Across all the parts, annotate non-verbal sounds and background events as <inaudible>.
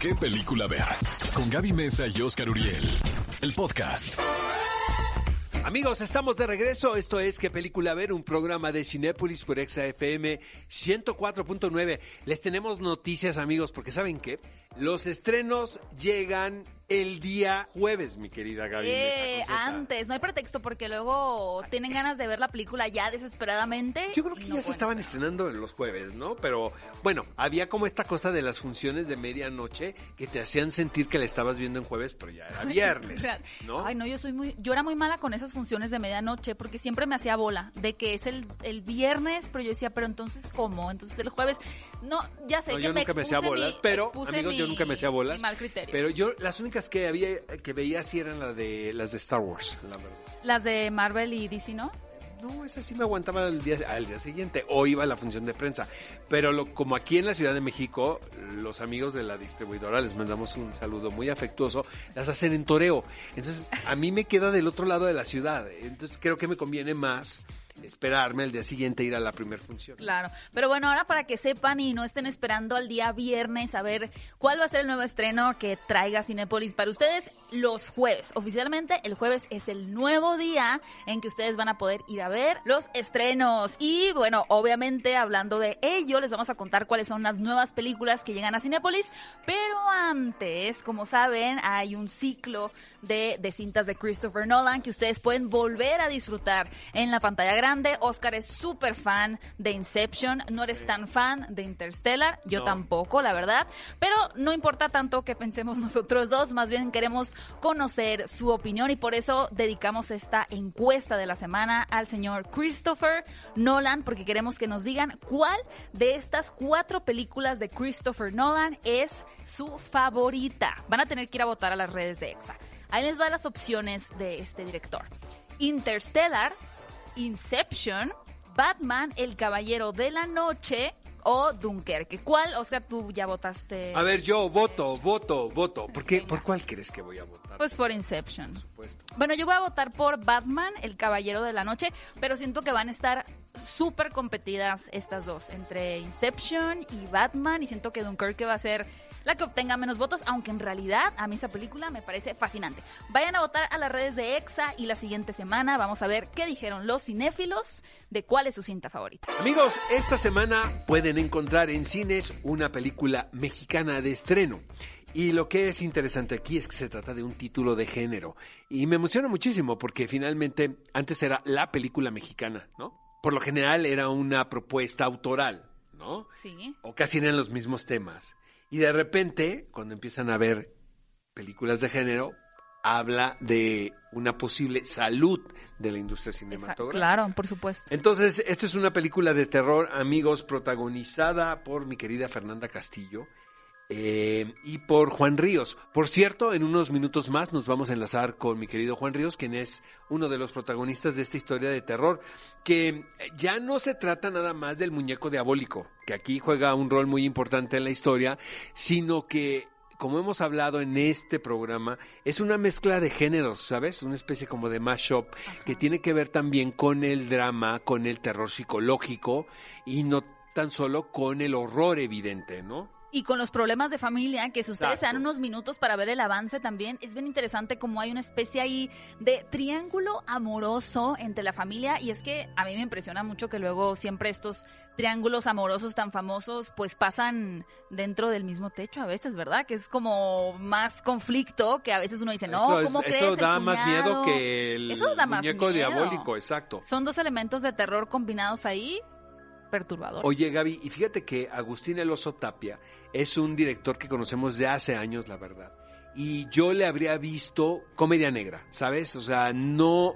qué película ver. Con Gaby Mesa y Oscar Uriel. El podcast. Amigos, estamos de regreso. Esto es ¿Qué película ver? Un programa de Cinépolis por Exa FM 104.9. Les tenemos noticias, amigos, porque ¿saben qué? Los estrenos llegan el día jueves, mi querida Gaby. Eh, antes, no hay pretexto porque luego tienen ganas de ver la película ya desesperadamente. Yo creo que ya se estaban estrenando los jueves, ¿no? Pero bueno, había como esta cosa de las funciones de medianoche que te hacían sentir que la estabas viendo en jueves, pero ya era <laughs> viernes, ¿no? Ay, no, yo soy muy, yo era muy mala con esas funciones de medianoche porque siempre me hacía bola de que es el, el viernes, pero yo decía, pero entonces ¿cómo? Entonces el jueves, no, ya sé No, que yo me nunca me hacía bolas, mi- pero amigos, yo nunca me hacía bolas. mal criterio. Pero yo las únicas que había que veía sí eran las de las de Star Wars, la verdad. Las de Marvel y DC, ¿no? No, esa sí me aguantaba al día, al día siguiente o iba a la función de prensa. Pero lo, como aquí en la Ciudad de México, los amigos de la distribuidora, les mandamos un saludo muy afectuoso, las hacen en toreo. Entonces, a mí me queda del otro lado de la ciudad. Entonces, creo que me conviene más esperarme al día siguiente ir a la primera función. Claro, pero bueno, ahora para que sepan y no estén esperando al día viernes a ver cuál va a ser el nuevo estreno que traiga Cinepolis para ustedes los jueves. Oficialmente el jueves es el nuevo día en que ustedes van a poder ir a ver los estrenos. Y bueno, obviamente hablando de ello, les vamos a contar cuáles son las nuevas películas que llegan a Cinepolis. Pero antes, como saben, hay un ciclo de, de cintas de Christopher Nolan que ustedes pueden volver a disfrutar en la pantalla grande. Oscar es súper fan de Inception, no eres tan fan de Interstellar, yo No. tampoco, la verdad. Pero no importa tanto que pensemos <laughs> nosotros dos, más bien queremos conocer su opinión y por eso dedicamos esta encuesta de la semana al señor Christopher Nolan, porque queremos que nos digan cuál de estas cuatro películas de Christopher Nolan es su favorita. Van a tener que ir a votar a las redes de EXA. Ahí les van las opciones de este director. Interstellar, Inception, Batman, El Caballero de la Noche o Dunkerque. ¿Cuál, Oscar, tú ya votaste? A ver, yo voto, voto, voto. ¿Por qué? ¿Por cuál crees que voy a votar? Pues por Inception. Por supuesto. Bueno, yo voy a votar por Batman, El Caballero de la Noche, pero siento que van a estar súper competidas estas dos, entre Inception y Batman, y siento que Dunkerque va a ser la que obtenga menos votos, aunque en realidad a mí esa película me parece fascinante. Vayan a votar a las redes de EXA y la siguiente semana vamos a ver qué dijeron los cinéfilos de cuál es su cinta favorita. Amigos, esta semana pueden encontrar en cines una película mexicana de estreno. Y lo que es interesante aquí es que se trata de un título de género. Y me emociona muchísimo porque finalmente antes era la película mexicana, ¿no? Por lo general era una propuesta autoral, ¿no? Sí. O casi eran los mismos temas. Y de repente, cuando empiezan a ver películas de género, habla de una posible salud de la industria cinematográfica. claro, por supuesto. Entonces, esto es una película de terror, amigos, protagonizada por mi querida Fernanda Castillo eh, y por Juan Ríos. Por cierto, en unos minutos más nos vamos a enlazar con mi querido Juan Ríos, quien es uno de los protagonistas de esta historia de terror, que ya no se trata nada más del muñeco diabólico, que aquí juega un rol muy importante en la historia, sino que como hemos hablado en este programa, es una mezcla de géneros, ¿sabes? Una especie como de mashup que tiene que ver también con el drama, con el terror psicológico y no tan solo con el horror evidente, ¿no? Y con los problemas de familia, que si ustedes se dan unos minutos para ver el avance también, es bien interesante como hay una especie ahí de triángulo amoroso entre la familia. Y es que a mí me impresiona mucho que luego siempre estos triángulos amorosos tan famosos pues pasan dentro del mismo techo a veces, ¿verdad? Que es como más conflicto que a veces uno dice, no, eso es- ¿cómo crees? eso El da más miedo cuñado". que el Eso da más muñeco miedo. diabólico, exacto. Son dos elementos de terror combinados ahí, perturbador. Oye, Gaby, y fíjate que Agustín Eloso Tapia es un director que conocemos de hace años, la verdad. Y yo le habría visto comedia negra, ¿sabes? O sea, no,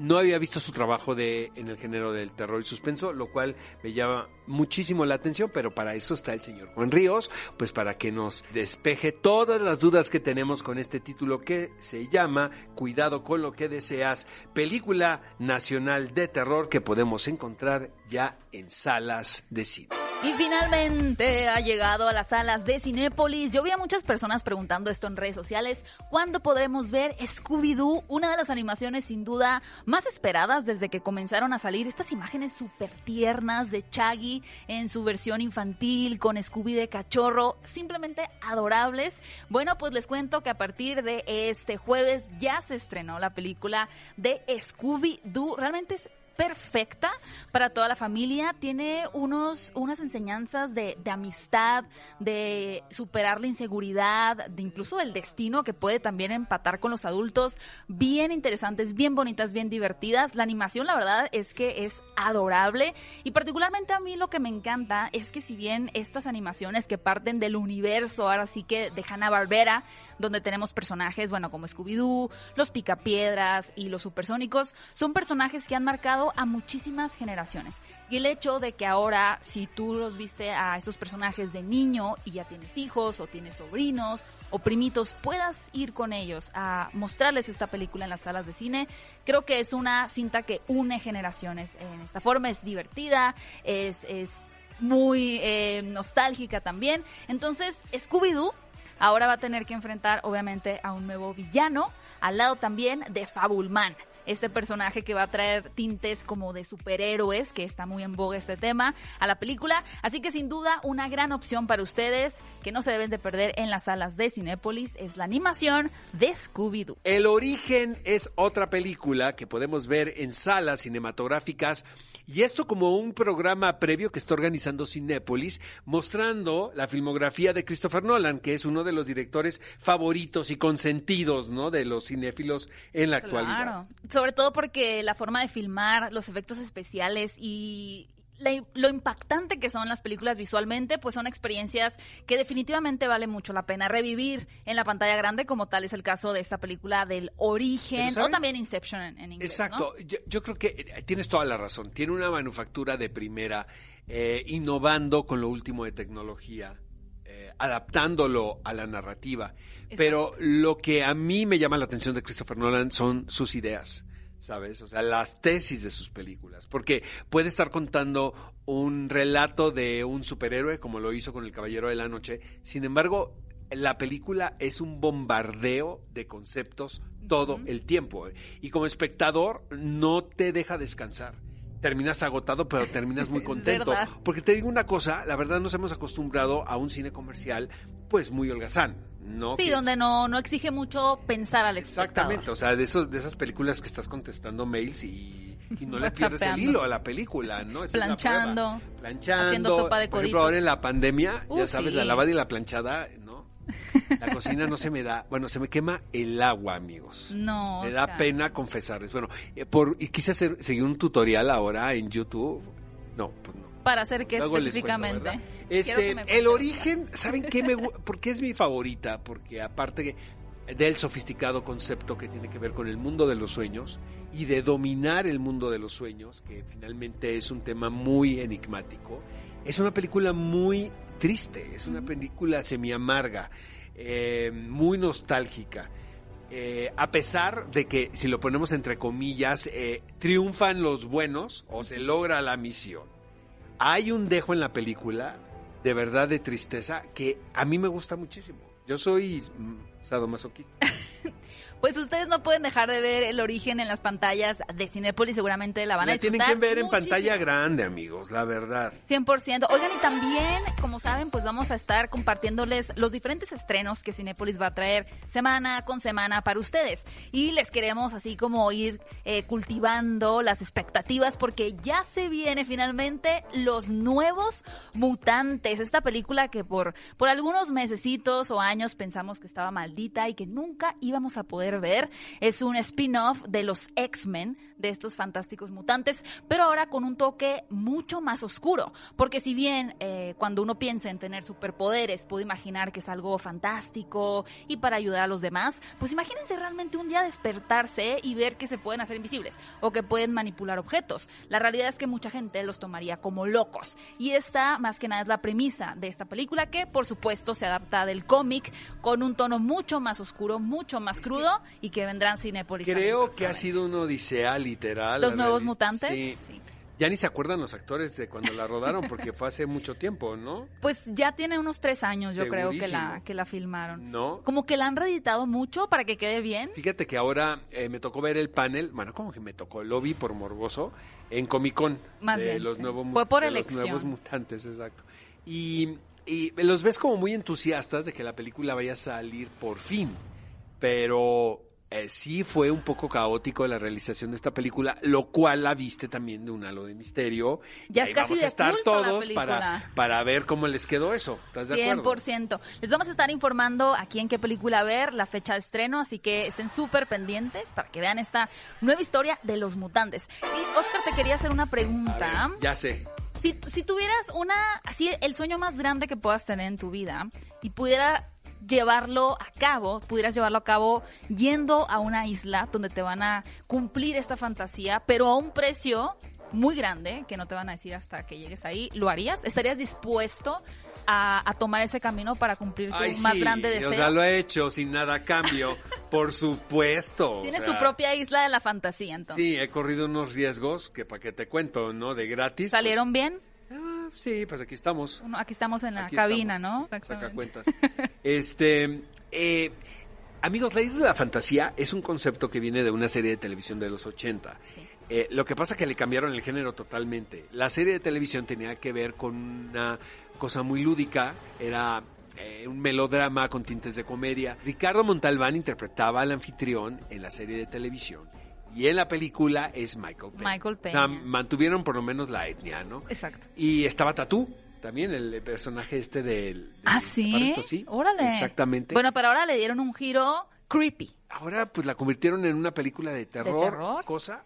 no había visto su trabajo de, en el género del terror y suspenso, lo cual me llama muchísimo la atención, pero para eso está el señor Juan Ríos, pues para que nos despeje todas las dudas que tenemos con este título que se llama Cuidado con lo que deseas, película nacional de terror que podemos encontrar ya en salas de cine. Y finalmente ha llegado a las salas de Cinépolis. Yo vi a muchas personas preguntando esto en redes sociales. ¿Cuándo podremos ver Scooby-Doo? Una de las animaciones sin duda más esperadas desde que comenzaron a salir estas imágenes súper tiernas de Chaggy en su versión infantil con Scooby de cachorro. Simplemente adorables. Bueno, pues les cuento que a partir de este jueves ya se estrenó la película de Scooby-Doo. Realmente es perfecta para toda la familia. Tiene unos, unas enseñanzas de, de, amistad, de superar la inseguridad, de incluso el destino que puede también empatar con los adultos. Bien interesantes, bien bonitas, bien divertidas. La animación, la verdad, es que es adorable. Y particularmente a mí lo que me encanta es que si bien estas animaciones que parten del universo, ahora sí que de Hanna-Barbera, donde tenemos personajes, bueno, como Scooby-Doo, los Picapiedras y los Supersónicos, son personajes que han marcado a muchísimas generaciones. Y el hecho de que ahora, si tú los viste a estos personajes de niño y ya tienes hijos o tienes sobrinos o primitos, puedas ir con ellos a mostrarles esta película en las salas de cine, creo que es una cinta que une generaciones en esta forma, es divertida, es, es muy eh, nostálgica también. Entonces, Scooby-Doo ahora va a tener que enfrentar obviamente a un nuevo villano, al lado también de Fabulman este personaje que va a traer tintes como de superhéroes, que está muy en boga este tema, a la película. Así que sin duda una gran opción para ustedes que no se deben de perder en las salas de Cinépolis es la animación de Scooby-Doo. El origen es otra película que podemos ver en salas cinematográficas y esto como un programa previo que está organizando Cinépolis mostrando la filmografía de Christopher Nolan, que es uno de los directores favoritos y consentidos, ¿no? de los cinéfilos en la Claro. Sobre todo porque la forma de filmar, los efectos especiales y la- lo impactante que son las películas visualmente, pues son experiencias que definitivamente vale mucho la pena revivir en la pantalla grande, como tal es el caso de esta película del origen, o también Inception en, en inglés. Exacto, ¿no? yo, yo creo que eh, tienes toda la razón. Tiene una manufactura de primera, eh, innovando con lo último de tecnología, eh, adaptándolo a la narrativa. Pero lo que a mí me llama la atención de Christopher Nolan son sus ideas. ¿Sabes? O sea, las tesis de sus películas. Porque puede estar contando un relato de un superhéroe, como lo hizo con El Caballero de la Noche. Sin embargo, la película es un bombardeo de conceptos todo el tiempo. Y como espectador, no te deja descansar. Terminas agotado, pero terminas muy <laughs> contento. Porque te digo una cosa, la verdad nos hemos acostumbrado a un cine comercial, pues muy holgazán, ¿no? Sí, Que donde es- no, no exige mucho pensar al espectador. Exactamente, o sea, de esos de esas películas que estás contestando mails y, y no <laughs> le pierdes el hilo a la película, ¿no? Esa Planchando, planchando, haciendo sopa de Por ejemplo, ahora coditos. en la pandemia, ya Uh, sabes, sí. la lavada y la planchada. La cocina no se me da, bueno, se me quema el agua, amigos. No. Me da Oscar. pena confesarles. Bueno, eh, por y quise hacer seguir un tutorial ahora en YouTube. No, pues no. Para hacer qué Luego les cuento, específicamente. Este, el origen, ¿saben qué me gu- <laughs> por qué es mi favorita? Porque aparte del sofisticado concepto que tiene que ver con el mundo de los sueños y de dominar el mundo de los sueños, que finalmente es un tema muy enigmático, es una película muy triste, es una película semi-amarga, eh, muy nostálgica. Eh, a pesar de que, si lo ponemos entre comillas, eh, triunfan los buenos o se logra la misión. Hay un dejo en la película, de verdad de tristeza, que a mí me gusta muchísimo. Yo soy mm, sadomasoquista. <laughs> Pues ustedes no pueden dejar de ver el origen en las pantallas de Cinépolis, seguramente la van a La tienen disfrutar que ver en muchísimo. pantalla grande, amigos, la verdad. 100%. Oigan, y también, como saben, pues vamos a estar compartiéndoles los diferentes estrenos que Cinépolis va a traer semana con semana para ustedes. Y les queremos así como ir eh, cultivando las expectativas porque ya se viene finalmente Los Nuevos Mutantes. Esta película que por, por algunos mesecitos o años pensamos que estaba maldita y que nunca íbamos a poder ver. Es un spin-off de los X-Men, de estos fantásticos mutantes, pero ahora con un toque mucho más oscuro. Porque si bien eh, cuando uno piensa en tener superpoderes, puede imaginar que es algo fantástico y para ayudar a los demás, pues imagínense realmente un día despertarse y ver que se pueden hacer invisibles o que pueden manipular objetos. La realidad es que mucha gente los tomaría como locos. Y esta, más que nada, es la premisa de esta película que, por supuesto, se adapta del cómic con un tono mucho más oscuro, mucho más crudo y que vendrán Cinépolis. Creo que ha sido una odisea literal. Los nuevos mutantes. Sí. sí. Ya ni se acuerdan los actores de cuando la rodaron porque fue hace mucho tiempo, ¿no? <laughs> Pues ya tiene unos tres años, yo creo, que la, que la filmaron. No. Como que la han reeditado mucho para que quede bien. Fíjate que ahora eh, me tocó ver el panel, bueno, como que me tocó, lo vi por morboso, en Comic Con. Más de bien, los sí. nuevos Fue por de los elección. nuevos mutantes, exacto. Y, y los ves como muy entusiastas de que la película vaya a salir por fin. Pero eh, sí fue un poco caótico la realización de esta película, lo cual la viste también de un halo de misterio. Ya es casi vamos a estar culto todos para, para ver cómo les quedó eso. ¿Estás de acuerdo? 100%. Les vamos a estar informando aquí en qué película ver, la fecha de estreno, así que estén súper pendientes para que vean esta nueva historia de los mutantes. Y Oscar, te quería hacer una pregunta. ver, ya sé. Si, si tuvieras una, así el sueño más grande que puedas tener en tu vida y pudiera llevarlo a cabo, pudieras llevarlo a cabo yendo a una isla donde te van a cumplir esta fantasía, pero a un precio muy grande, que no te van a decir hasta que llegues ahí, ¿lo harías? ¿Estarías dispuesto a, a tomar ese camino para cumplir tu Ay, más sí, grande deseo? O sea, lo he hecho sin nada a cambio, <laughs> por supuesto. o Tienes sea, tu propia isla de la fantasía, entonces. Sí, he corrido unos riesgos que para que te cuento, ¿no? De gratis. ¿Salieron bien? pues, sí, pues aquí estamos. Bueno, aquí estamos en la Aquí cabina, estamos. ¿no? Saca cuentas. <laughs> Este, eh, amigos, la isla de la fantasía es un concepto que viene de una serie de televisión de los 80. Sí. Eh, lo que pasa que le cambiaron el género totalmente. La serie de televisión tenía que ver con una cosa muy lúdica, era eh, un melodrama con tintes de comedia. Ricardo Montalbán interpretaba al anfitrión en la serie de televisión y en la película es Michael Peña. Michael O sea, Peña. mantuvieron por lo menos la etnia, ¿no? Exacto. Y estaba Tatú, también el personaje este del... del ¿Ah, sí? sí. Órale. Exactamente. Bueno, pero ahora le dieron un giro creepy. Ahora pues la convirtieron en una película de terror, terror? cosa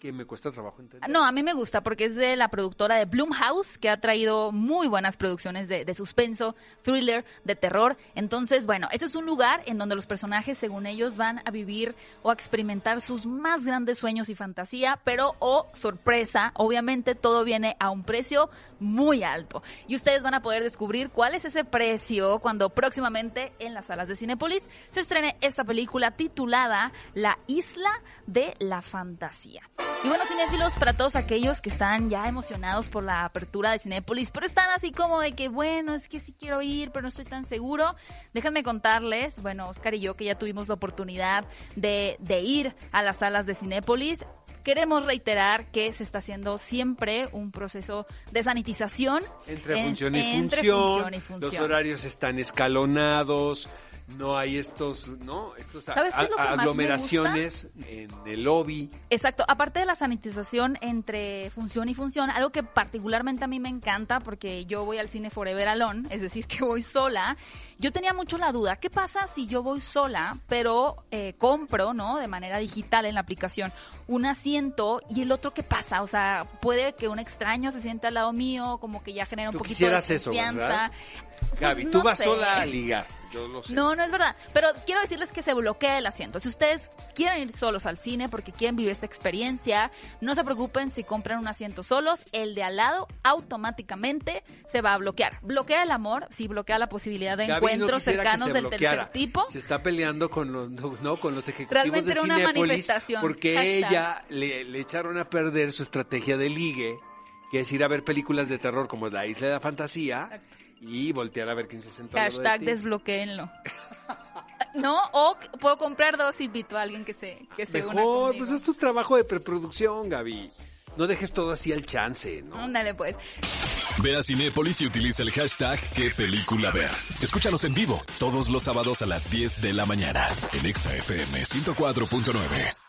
que me cuesta trabajo entender. No, a mí me gusta porque es de la productora de Blumhouse, que ha traído muy buenas producciones de, de suspenso, thriller, de terror. Entonces, bueno, este es un lugar en donde los personajes, según ellos, van a vivir o a experimentar sus más grandes sueños y fantasía, pero, oh, sorpresa, obviamente todo viene a un precio muy alto. Y ustedes van a poder descubrir cuál es ese precio cuando próximamente en las salas de Cinépolis se estrene esta película titulada La Isla de la Fantasía. Y bueno, cinéfilos, para todos aquellos que están ya emocionados por la apertura de Cinépolis, pero están así como de que, bueno, es que sí quiero ir, pero no estoy tan seguro, déjenme contarles, bueno, Oscar y yo que ya tuvimos la oportunidad de, de ir a las salas de Cinépolis, Queremos reiterar que se está haciendo siempre un proceso de sanitización Entre en- función y entre función, función y función. los horarios están escalonados, no hay estos, ¿no? Estos a- ¿Sabes qué es lo que a- más me aglomeraciones en el lobby. Exacto, aparte de la sanitización entre función y función, algo que particularmente a mí me encanta porque yo voy al cine Forever Alone, es decir, que voy sola, yo tenía mucho la duda, ¿qué pasa si yo voy sola, pero eh, compro, ¿no? De manera digital en la aplicación un asiento y el otro qué pasa? O sea, puede que un extraño se siente al lado mío, como que ya genera un Tú poquito de eso, confianza. ¿verdad? Pues, Gaby, no tú vas sé. sola a ligar, yo lo sé. No, no es verdad. Pero quiero decirles que se bloquea el asiento. Si ustedes quieren ir solos al cine porque quieren vivir esta experiencia, no se preocupen si compran un asiento solos. El de al lado automáticamente se va a bloquear. Bloquea el amor, sí, bloquea la posibilidad de Gaby encuentros cercanos del bloqueara. tercer tipo. Se está peleando con los, no, con los ejecutivos Realmente de era una Cinépolis manifestación. porque Hashtag. ella le, le echaron a perder su estrategia de ligue, que es ir a ver películas de terror como La Isla de la Fantasía y voltear a ver quién se sentó de Hashtag ti. desbloqueenlo. <laughs> No, o puedo comprar dos y invito a alguien que se, que se una Mejor, conmigo. pues es tu trabajo de preproducción, Gaby. No dejes todo así al chance, ¿no? Ándale, pues. Ve a Cinépolis y utiliza el hashtag qué película ver. Escúchanos en vivo todos los sábados a las 10 de la mañana en Exa FM 104.9.